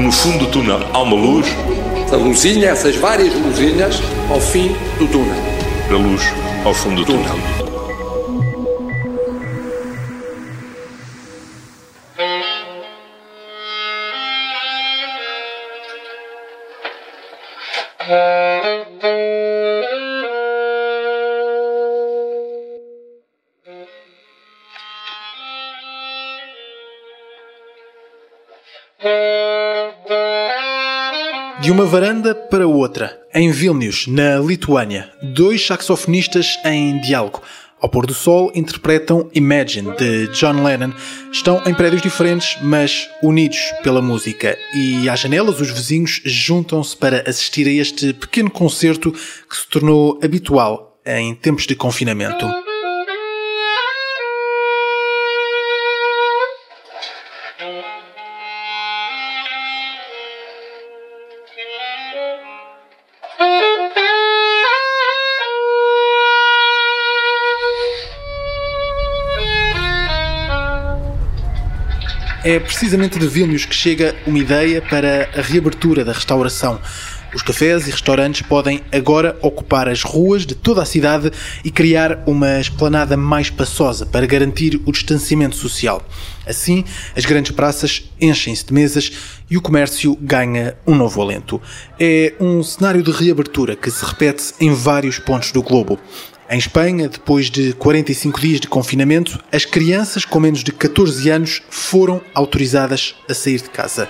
No fundo do túnel há uma luz. A luzinha, essas várias luzinhas ao fim do túnel. A luz ao fundo do túnel. De uma varanda para outra, em Vilnius, na Lituânia, dois saxofonistas em diálogo. Ao pôr do sol, interpretam Imagine, de John Lennon. Estão em prédios diferentes, mas unidos pela música. E às janelas, os vizinhos juntam-se para assistir a este pequeno concerto que se tornou habitual em tempos de confinamento. É precisamente de Vilnius que chega uma ideia para a reabertura da restauração. Os cafés e restaurantes podem agora ocupar as ruas de toda a cidade e criar uma esplanada mais espaçosa para garantir o distanciamento social. Assim, as grandes praças enchem-se de mesas e o comércio ganha um novo alento. É um cenário de reabertura que se repete em vários pontos do globo. Em Espanha, depois de 45 dias de confinamento, as crianças com menos de 14 anos foram autorizadas a sair de casa.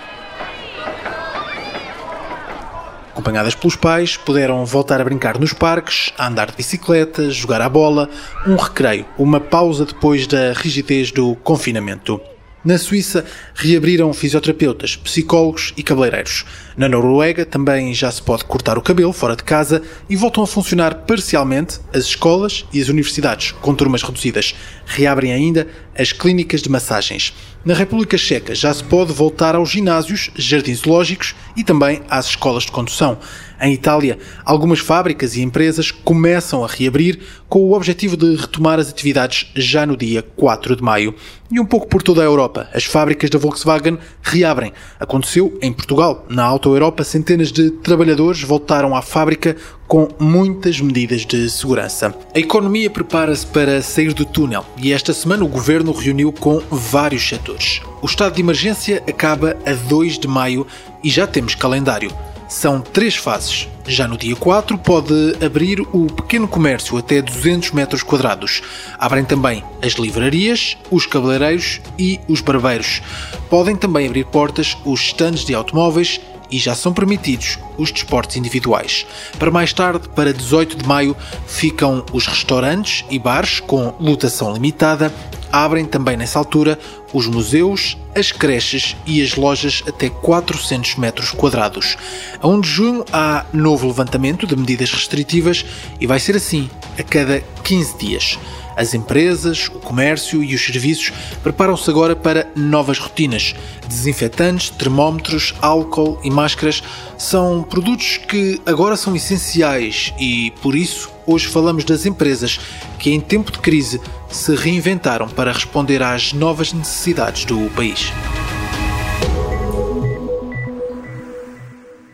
Acompanhadas pelos pais, puderam voltar a brincar nos parques, a andar de bicicleta, jogar à bola, um recreio, uma pausa depois da rigidez do confinamento. Na Suíça, reabriram fisioterapeutas, psicólogos e cabeleireiros. Na Noruega, também já se pode cortar o cabelo fora de casa e voltam a funcionar parcialmente as escolas e as universidades, com turmas reduzidas. Reabrem ainda as clínicas de massagens. Na República Checa, já se pode voltar aos ginásios, jardins zoológicos e também às escolas de condução. Em Itália, algumas fábricas e empresas começam a reabrir com o objetivo de retomar as atividades já no dia 4 de maio. E um pouco por toda a Europa, as fábricas da Volkswagen reabrem. Aconteceu em Portugal. Na Auto Europa, centenas de trabalhadores voltaram à fábrica com muitas medidas de segurança. A economia prepara-se para sair do túnel e esta semana o governo reuniu com vários setores. O estado de emergência acaba a 2 de maio e já temos calendário. São três fases. Já no dia 4 pode abrir o pequeno comércio até 200 metros quadrados. Abrem também as livrarias, os cabeleireiros e os barbeiros. Podem também abrir portas os stands de automóveis e já são permitidos os desportos individuais. Para mais tarde, para 18 de maio, ficam os restaurantes e bares com lotação limitada. Abrem também nessa altura os museus, as creches e as lojas até 400 metros quadrados. A 1 de junho há novo levantamento de medidas restritivas e vai ser assim a cada 15 dias. As empresas, o comércio e os serviços preparam-se agora para novas rotinas. Desinfetantes, termómetros, álcool e máscaras são produtos que agora são essenciais e, por isso, hoje falamos das empresas que, em tempo de crise, se reinventaram para responder às novas necessidades do país.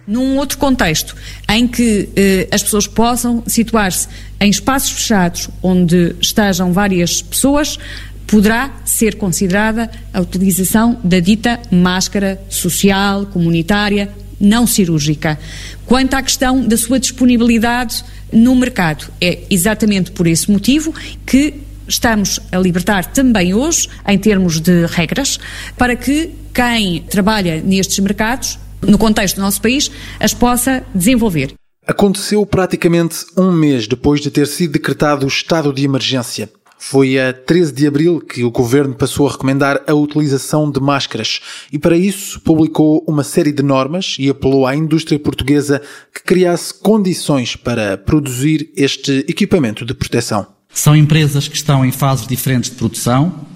Num outro contexto em que eh, as pessoas possam situar-se em espaços fechados onde estejam várias pessoas, poderá ser considerada a utilização da dita máscara social, comunitária, não cirúrgica. Quanto à questão da sua disponibilidade no mercado, é exatamente por esse motivo que estamos a libertar também hoje, em termos de regras, para que quem trabalha nestes mercados no contexto do nosso país, as possa desenvolver. Aconteceu praticamente um mês depois de ter sido decretado o estado de emergência. Foi a 13 de abril que o governo passou a recomendar a utilização de máscaras e, para isso, publicou uma série de normas e apelou à indústria portuguesa que criasse condições para produzir este equipamento de proteção. São empresas que estão em fases diferentes de produção,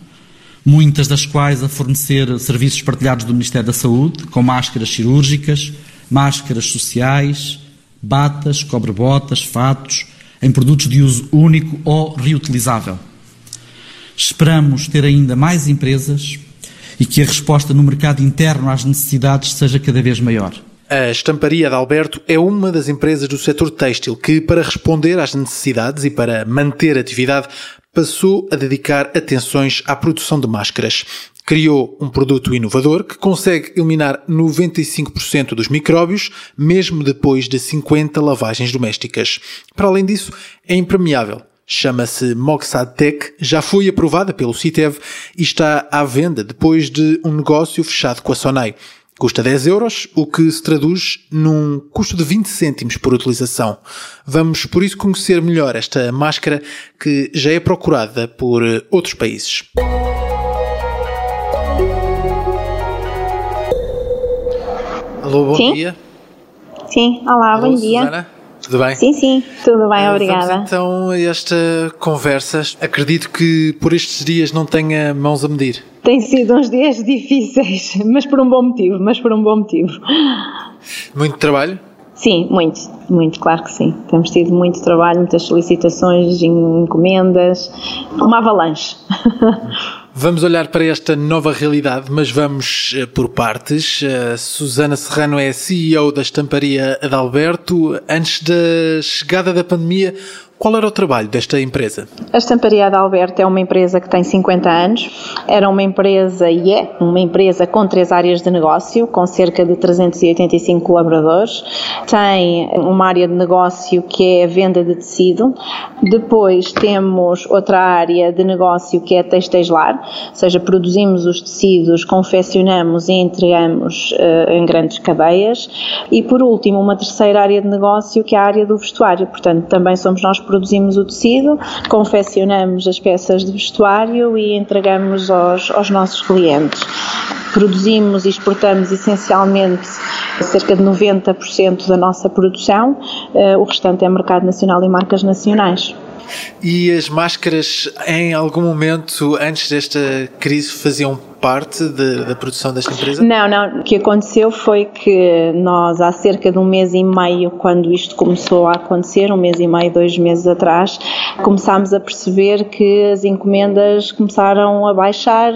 muitas das quais a fornecer serviços partilhados do Ministério da Saúde, com máscaras cirúrgicas, máscaras sociais, batas, cobre-botas, fatos, em produtos de uso único ou reutilizável. Esperamos ter ainda mais empresas e que a resposta no mercado interno às necessidades seja cada vez maior. A Estamparia de Alberto é uma das empresas do setor têxtil que, para responder às necessidades e para manter atividade, passou a dedicar atenções à produção de máscaras. Criou um produto inovador que consegue eliminar 95% dos micróbios, mesmo depois de 50 lavagens domésticas. Para além disso, é impermeável. Chama-se Moxadtec, já foi aprovada pelo CITEV e está à venda depois de um negócio fechado com a Sonai. Custa 10 euros, o que se traduz num custo de 20 cêntimos por utilização. Vamos por isso conhecer melhor esta máscara que já é procurada por outros países. Alô, bom Sim? dia. Sim, olá, Alô, bom dia. Susana. Tudo bem? Sim, sim, tudo bem, Ah, obrigada. Vamos então esta conversa. Acredito que por estes dias não tenha mãos a medir. Tem sido uns dias difíceis, mas por um bom motivo, mas por um bom motivo. Muito trabalho. Sim, muito, muito, claro que sim. Temos tido muito trabalho, muitas solicitações, encomendas, uma avalanche. Vamos olhar para esta nova realidade, mas vamos eh, por partes. A Susana Serrano é CEO da estamparia Adalberto. Antes da chegada da pandemia, qual era o trabalho desta empresa? A Estamparia de Alberto é uma empresa que tem 50 anos. Era uma empresa e é uma empresa com três áreas de negócio, com cerca de 385 colaboradores. Tem uma área de negócio que é a venda de tecido. Depois temos outra área de negócio que é textilar, ou seja, produzimos os tecidos, confeccionamos e entregamos eh, em grandes cadeias. E por último, uma terceira área de negócio que é a área do vestuário. Portanto, também somos nós produzimos o tecido, confeccionamos as peças de vestuário e entregamos aos, aos nossos clientes. Produzimos e exportamos essencialmente cerca de 90% da nossa produção, eh, o restante é mercado nacional e marcas nacionais. E as máscaras, em algum momento antes desta crise, faziam parte de- da produção desta empresa? Não, não. O que aconteceu foi que nós, há cerca de um mês e meio, quando isto começou a acontecer, um mês e meio, dois meses atrás, começámos a perceber que as encomendas começaram a baixar.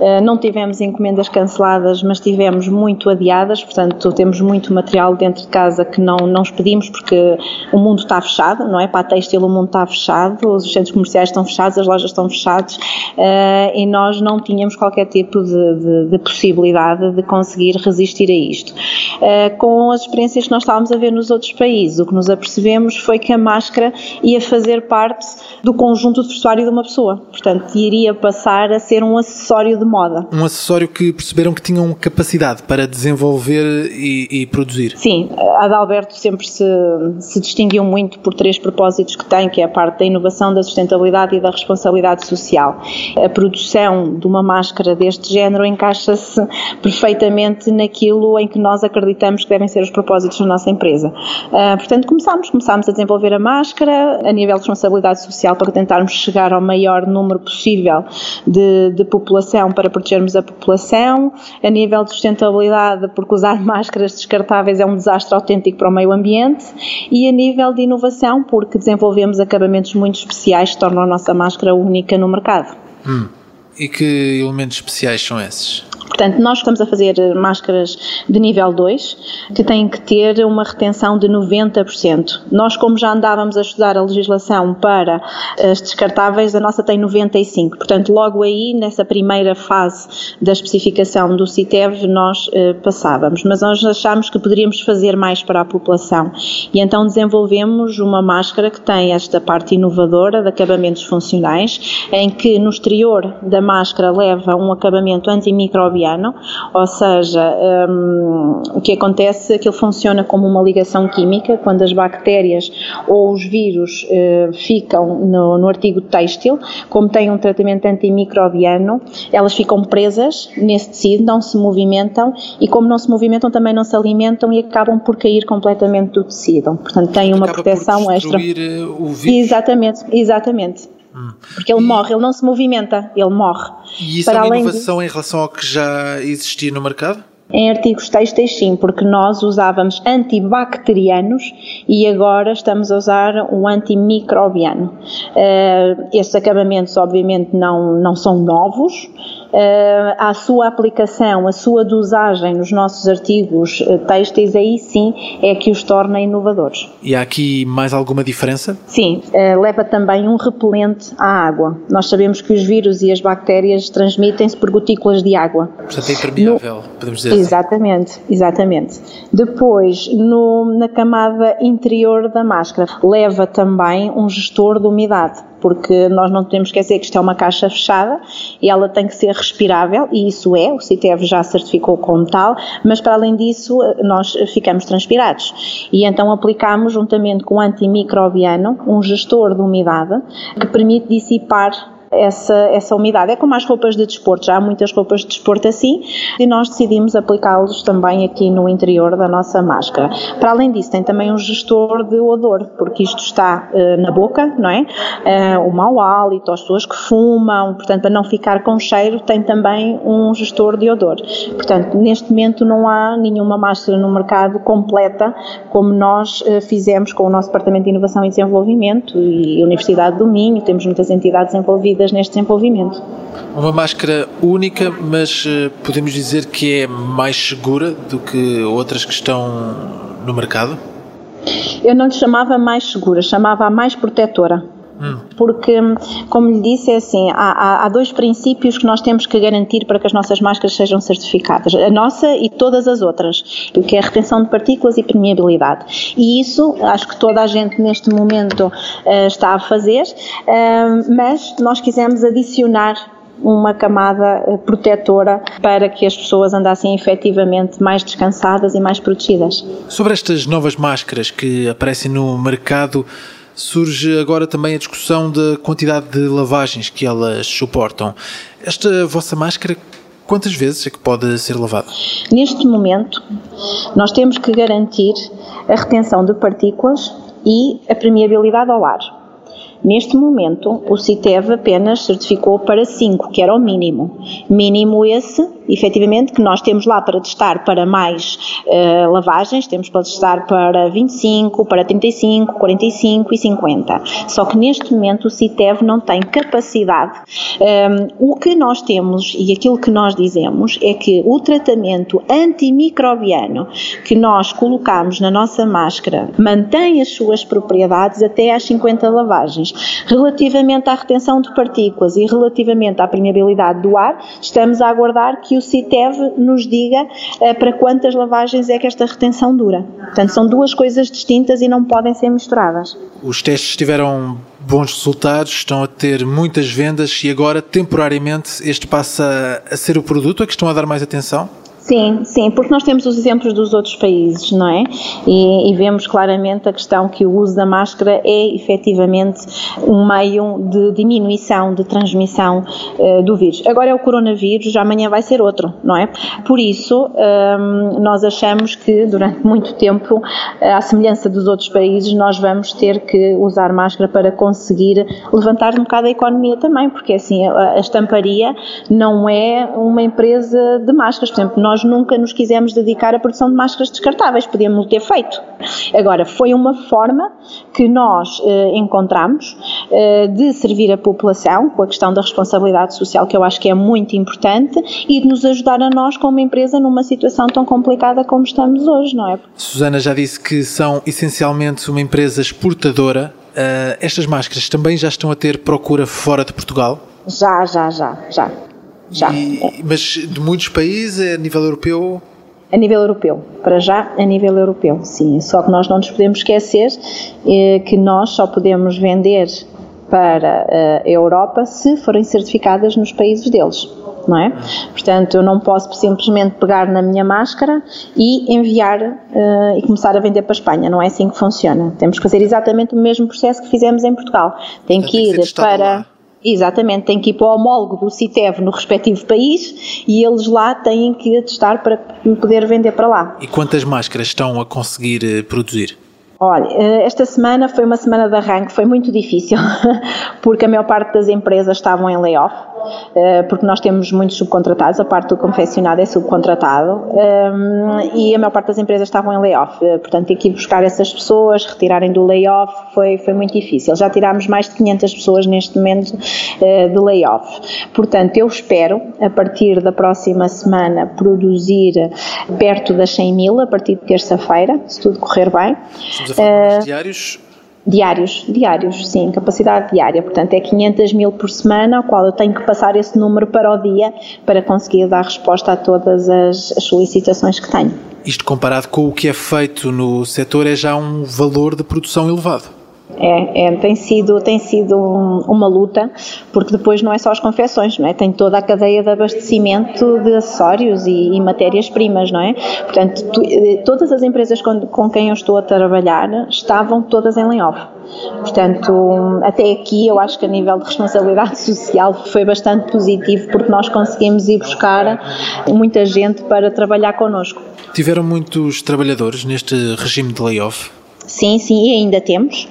Eh, Não tivemos encomendas canceladas, mas tivemos muito adiadas, portanto, temos muito material dentro de casa que não, não expedimos porque o mundo está fechado, não é? Para a têxtil o mundo está fechado, os centros comerciais estão fechados, as lojas estão fechadas eh, e nós não tínhamos qualquer tipo de, de- de possibilidade de conseguir resistir a isto. Eh, com as experiências que nós estávamos a ver nos outros países, o que nos apercebemos foi que a máscara ia fazer parte do conjunto de vestuário de uma pessoa, portanto, iria passar a ser um acessório de moda. Um acessório que perceberam que tinham capacidade para desenvolver e, e produzir. Sim, a Adalberto sempre se, se distinguiu muito por três propósitos que tem, que é a parte da inovação, da sustentabilidade e da responsabilidade social. A produção de uma máscara deste género encaixa-se perfeitamente naquilo em que nós acreditamos que devem ser os propósitos da nossa empresa. Ah, portanto, começámos, começámos a desenvolver a máscara a nível de responsabilidade social para tentarmos chegar ao maior número possível de, de população para protegermos a população, a nível de sustentabilidade, porque usar máscaras descartáveis é um desastre autêntico para o meio ambiente, e a nível de inovação, porque desenvolvemos acabamentos muito especiais que tornam a nossa máscara única no mercado. E que elementos especiais são esses? Portanto, nós estamos a fazer eh, máscaras de nível 2 que têm que ter uma retenção de 90%. Nós, como já andávamos a estudar a legislação para as descartáveis, a nossa tem 95%. Portanto, logo aí, nessa primeira fase da especificação do CITEV, nós eh, passávamos. Mas nós achámos que poderíamos fazer mais para a população. E então desenvolvemos uma máscara que tem esta parte inovadora de acabamentos funcionais, em que no exterior da máscara leva um acabamento antimicrobiano, ou seja, hum, o que acontece é que ele funciona como uma ligação química, quando as bactérias ou os vírus eh, ficam no, no artigo têxtil, como tem um tratamento antimicrobiano, elas ficam presas nesse tecido, não se movimentam e como não se movimentam também não se alimentam e acabam por cair completamente do tecido. Portanto, tem uma Acaba proteção por extra. eh, o vírus. Exatamente, exatamente. Porque ele morre, ele não se movimenta, ele morre. E isso Para é uma além de- inovação em relação ao que já existia no mercado? Em artigos têxteis, sim, porque nós usávamos antibacterianos e agora estamos a usar um antimicrobiano. Uh, estes acabamentos, obviamente, não, não são novos, uh, a sua aplicação, a sua dosagem nos nossos artigos uh, têxteis, aí sim é que os torna inovadores. E há aqui mais alguma diferença? Sim, uh, leva também um repelente à água. Nós sabemos que os vírus e as bactérias transmitem-se por gotículas de água. Portanto, é impermeável, no... podemos dizer Exatamente, assim. exatamente. Depois, no, na camada interior da máscara, leva também um gestor de umidade porque nós não podemos esquecer que isto é uma caixa fechada e ela tem que ser respirável, e isso é, o CITEV já certificou como tal, mas para além disso nós ficamos transpirados. E então aplicamos, juntamente com o antimicrobiano, um gestor de umidade que permite dissipar essa, essa umidade. É como as roupas de desporto, já há muitas roupas de desporto assim, e nós decidimos aplicá-los também aqui no interior da nossa máscara. Para além disso, tem também um gestor de odor, porque isto está uh, na boca, não é? Uh, o mau hálito, as pessoas que fumam, portanto, para não ficar com cheiro, tem também um gestor de odor. Portanto, neste momento não há nenhuma máscara no mercado completa como nós uh, fizemos com o nosso Departamento de Inovação e Desenvolvimento e Universidade do Minho, temos muitas entidades envolvidas envolvidas neste desenvolvimento. Uma máscara única, mas eh, podemos dizer que é mais segura do que outras que estão no mercado? Eu não lhe chamava mais segura, chamava a mais protetora. Porque, como lhe disse, é assim: há, há, dois princípios que nós temos que garantir para que as nossas máscaras sejam certificadas, a nossa e todas as outras, que é a retenção de partículas e permeabilidade. E isso, acho que toda a gente neste momento uh, está a fazer, uh, mas nós quisemos adicionar uma camada eh, protetora para que as pessoas andassem efetivamente mais descansadas e mais protegidas. Sobre estas novas máscaras que aparecem no mercado, surge agora também a discussão da quantidade de lavagens que elas suportam. Esta vossa máscara quantas vezes é que pode ser lavada? Neste momento, nós temos que garantir a retenção de partículas e a permeabilidade ao ar. Neste momento, o CITEV apenas certificou para 5, que era o mínimo. Mínimo esse efetivamente, que nós temos lá para testar para mais uh, lavagens, temos para testar para 25, para 35, 45 e 50. Só que neste momento o CITEV não tem capacidade. Um, ehm, o que nós temos e aquilo que nós dizemos é que o tratamento antimicrobiano que nós colocamos na nossa máscara mantém as suas propriedades até às 50 lavagens. Relativamente à retenção de partículas e relativamente à permeabilidade do ar, estamos a aguardar que o CITEV nos diga uh, para quantas lavagens é que esta retenção dura. Portanto, são duas coisas distintas e não podem ser misturadas. Os testes tiveram bons resultados, estão a ter muitas vendas e agora, temporariamente, este passa a ser o produto a que estão a dar mais atenção? Sim, sim, porque nós temos os exemplos dos outros países, não é? E, e, vemos claramente a questão que o uso da máscara é efetivamente um meio de diminuição de transmissão uh, do vírus. Agora é o coronavírus, amanhã vai ser outro, não é? Por isso, um, ehm, nós achamos que durante muito tempo, eh, à semelhança dos outros países, nós vamos ter que usar máscara para conseguir levantar um bocado a economia também, porque assim, a, a estamparia não é uma empresa de máscaras, por exemplo, nós nós nunca nos quisemos dedicar à produção de máscaras descartáveis, podíamos ter feito. Agora, foi uma forma que nós eh, encontramos eh, de servir a população com a questão da responsabilidade social, que eu acho que é muito importante, e de nos ajudar a nós como empresa numa situação tão complicada como estamos hoje, não é? Susana já disse que são essencialmente uma empresa exportadora. Uh, estas máscaras também já estão a ter procura fora de Portugal? Já, já, já, já. Já. E, mas de muitos países, é a nível europeu? A nível europeu, para já a nível europeu, sim. Só que nós não nos podemos esquecer eh, que nós só podemos vender para eh, a Europa se forem certificadas nos países deles. Não é? Portanto, eu não posso simplesmente pegar na minha máscara e enviar uh, e começar a vender para a Espanha. Não é assim que funciona. Temos que fazer exatamente o mesmo processo que fizemos em Portugal. Tem Portanto, que ir que para. Lá Exatamente, tem que ir para o homólogo do CITEV no respectivo país e eles lá têm que atestar para poder vender para lá. E quantas máscaras estão a conseguir eh, produzir? Olha, eh, esta semana foi uma semana de arranque, foi muito difícil, porque a maior parte das empresas estavam em layoff eh, porque nós temos muitos subcontratados, a parte do confeccionado é subcontratado ehm, e a maior parte das empresas estavam em layoff, eh, portanto, ter que ir buscar essas pessoas, retirarem do layoff foi, foi muito difícil. Já tirámos mais de 500 pessoas neste momento de layoff. Portanto, eu espero, a partir da próxima semana, produzir perto das 100 mil, a partir de terça-feira, se tudo correr bem. Estamos a falar uh, diários? Diários, diários, sim, capacidade diária. Portanto, é 500 mil por semana, ao qual eu tenho que passar esse número para o dia para conseguir dar resposta a todas as, as solicitações que tenho. Isto comparado com o que é feito no setor é já um valor de produção elevado. É, é, tem sido, tem sido um, uma luta, porque depois não é só as confecções, não é? Tem toda a cadeia de abastecimento de acessórios e, e matérias-primas, não é? Portanto, tu, eh, todas as empresas com, com quem eu estou a trabalhar estavam todas em layoff. Portanto, até aqui eu acho que a nível de responsabilidade social foi bastante positivo porque nós conseguimos ir buscar muita gente para trabalhar connosco. Tiveram muitos trabalhadores neste regime de layoff? Sim, sim, e ainda temos,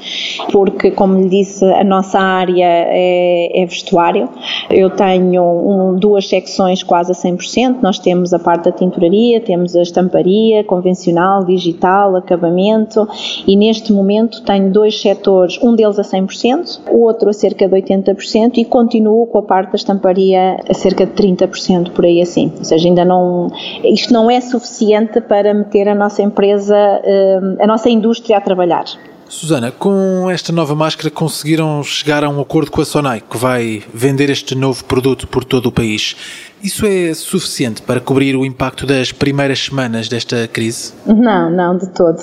porque, como lhe disse, a nossa área é, é vestuário. Eu tenho um, duas secções quase a 100%. Nós temos a parte da tinturaria, temos a estamparia convencional, digital, acabamento, e neste momento tenho dois setores, um deles a 100%, o outro a cerca de 80%, e continuo com a parte da estamparia a cerca de 30%, por aí assim. Ou seja, ainda não. Isto não é suficiente para meter a nossa empresa, eh, a nossa indústria a trabalhar. Susana, com esta nova máscara conseguiram chegar a um acordo com a Sonai, que vai vender este novo produto por todo o país. Isso é suficiente para cobrir o impacto das primeiras semanas desta crise? Não, não, de todo.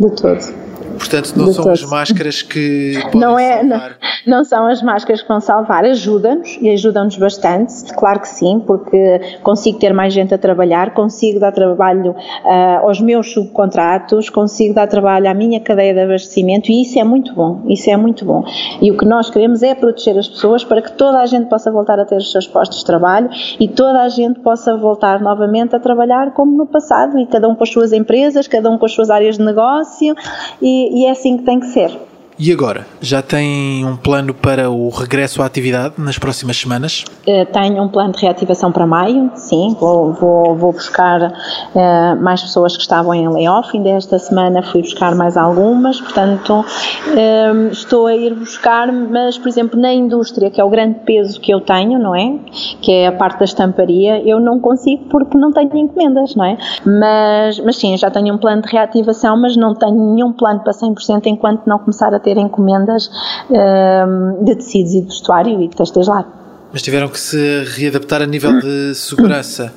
De todo. Portanto, não são as máscaras que não é, não, não, são as máscaras que vão salvar, ajuda-nos e ajudam-nos bastante, claro que sim, porque consigo ter mais gente a trabalhar, consigo dar trabalho uh, aos meus subcontratos, consigo dar trabalho à minha cadeia de abastecimento e isso é muito bom, isso é muito bom. E o que nós queremos é proteger as pessoas para que toda a gente possa voltar a ter os seus postos de trabalho e toda a gente possa voltar novamente a trabalhar como no passado e cada um com as suas empresas, cada um com as suas áreas de negócio e e, é assim que tem que ser. E agora, já tem um plano para o regresso à atividade nas próximas semanas? Uh, tenho um plano de reativação para maio, sim, vou, vou, vou buscar uh, mais pessoas que estavam em layoff, ainda esta semana fui buscar mais algumas, portanto uh, estou a ir buscar, mas por exemplo na indústria, que é o grande peso que eu tenho, não é? Que é a parte da estamparia, eu não consigo porque não tenho encomendas, não é? Mas, mas sim, já tenho um plano de reativação, mas não tenho nenhum plano para 100% enquanto não começar a ter encomendas uh, de tecidos e de vestuário e de textos lá. Mas tiveram que se readaptar a nível de segurança?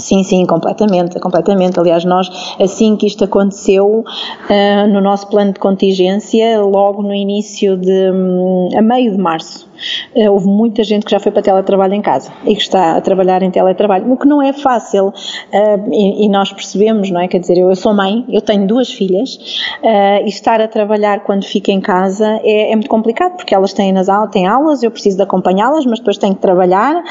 Sim, sim, completamente, completamente. Aliás, nós, assim que isto aconteceu, uh, no nosso plano de contingência, logo no início de, um, a meio de março, houve muita gente que já foi para teletrabalho em casa e que está a trabalhar em teletrabalho, o que não é fácil eh, e nós percebemos, não é? Quer dizer, eu sou mãe, eu tenho duas filhas eh, e estar a trabalhar quando fico em casa é, é muito complicado porque elas têm, nas aulas, têm aulas, eu preciso de acompanhá-las, mas depois tenho que trabalhar.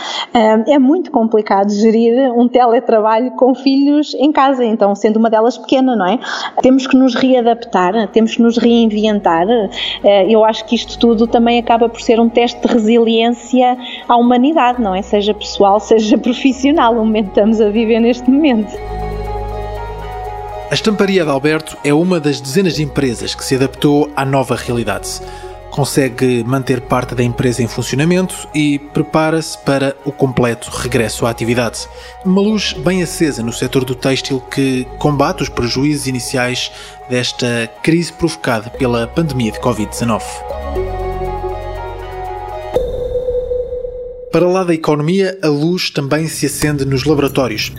É muito complicado gerir um teletrabalho com filhos em casa, então sendo uma delas pequena, não é? Temos que nos readaptar, temos que nos reinventar. Eu acho que isto tudo também acaba por ser um teste de resiliência à humanidade, não é? Seja pessoal, seja profissional, o momento que estamos a viver neste momento. A Estamparia de Alberto é uma das dezenas de empresas que se adaptou à nova realidade. Consegue manter parte da empresa em funcionamento e prepara-se para o completo regresso à atividade. Uma luz bem acesa no setor do têxtil que combate os prejuízos iniciais desta crise provocada pela pandemia de Covid-19. Para lá da economia, a luz também se acende nos laboratórios.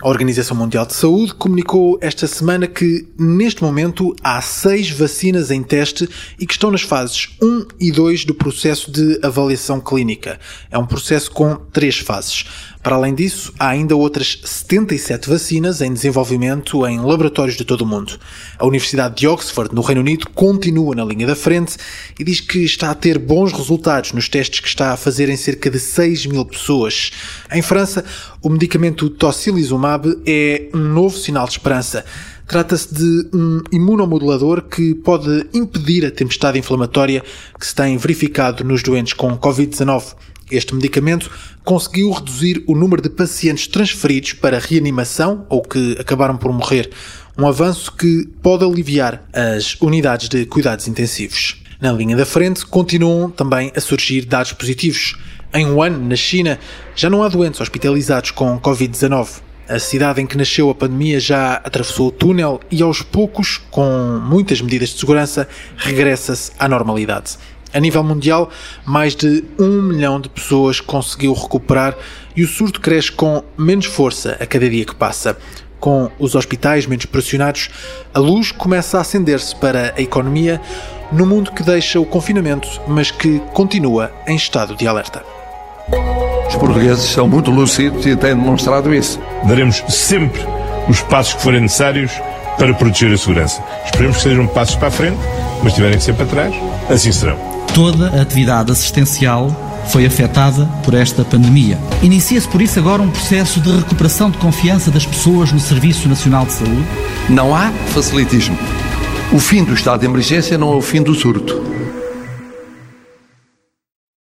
A Organização Mundial de Saúde comunicou esta semana que, neste momento, há seis vacinas em teste e que estão nas fases 1 e 2 do processo de avaliação clínica. É um processo com três fases. Para além disso, há ainda outras 77 vacinas em desenvolvimento em laboratórios de todo o mundo. A Universidade de Oxford, no Reino Unido, continua na linha da frente e diz que está a ter bons resultados nos testes que está a fazer em cerca de 6 mil pessoas. Em França, o medicamento tocilizumab é um novo sinal de esperança. Trata-se de um imunomodulador que pode impedir a tempestade inflamatória que se tem verificado nos doentes com Covid-19. Este medicamento conseguiu reduzir o número de pacientes transferidos para reanimação ou que acabaram por morrer. Um avanço que pode aliviar as unidades de cuidados intensivos. Na linha da frente continuam também a surgir dados positivos. Em Wuhan, na China, já não há doentes hospitalizados com Covid-19. A cidade em que nasceu a pandemia já atravessou o túnel e, aos poucos, com muitas medidas de segurança, regressa-se à normalidade. A nível mundial, mais de um milhão de pessoas conseguiu recuperar e o surto cresce com menos força a cada dia que passa. Com os hospitais menos pressionados, a luz começa a acender-se para a economia no mundo que deixa o confinamento, mas que continua em estado de alerta. Os portugueses são muito lúcidos e têm demonstrado isso. Daremos sempre os passos que forem necessários para proteger a segurança. Esperemos que sejam passos para a frente, mas tiverem que ser para trás, assim serão. Toda a atividade assistencial foi afetada por esta pandemia. Inicia-se por isso agora um processo de recuperação de confiança das pessoas no Serviço Nacional de Saúde? Não há facilitismo. O fim do estado de emergência não é o fim do surto.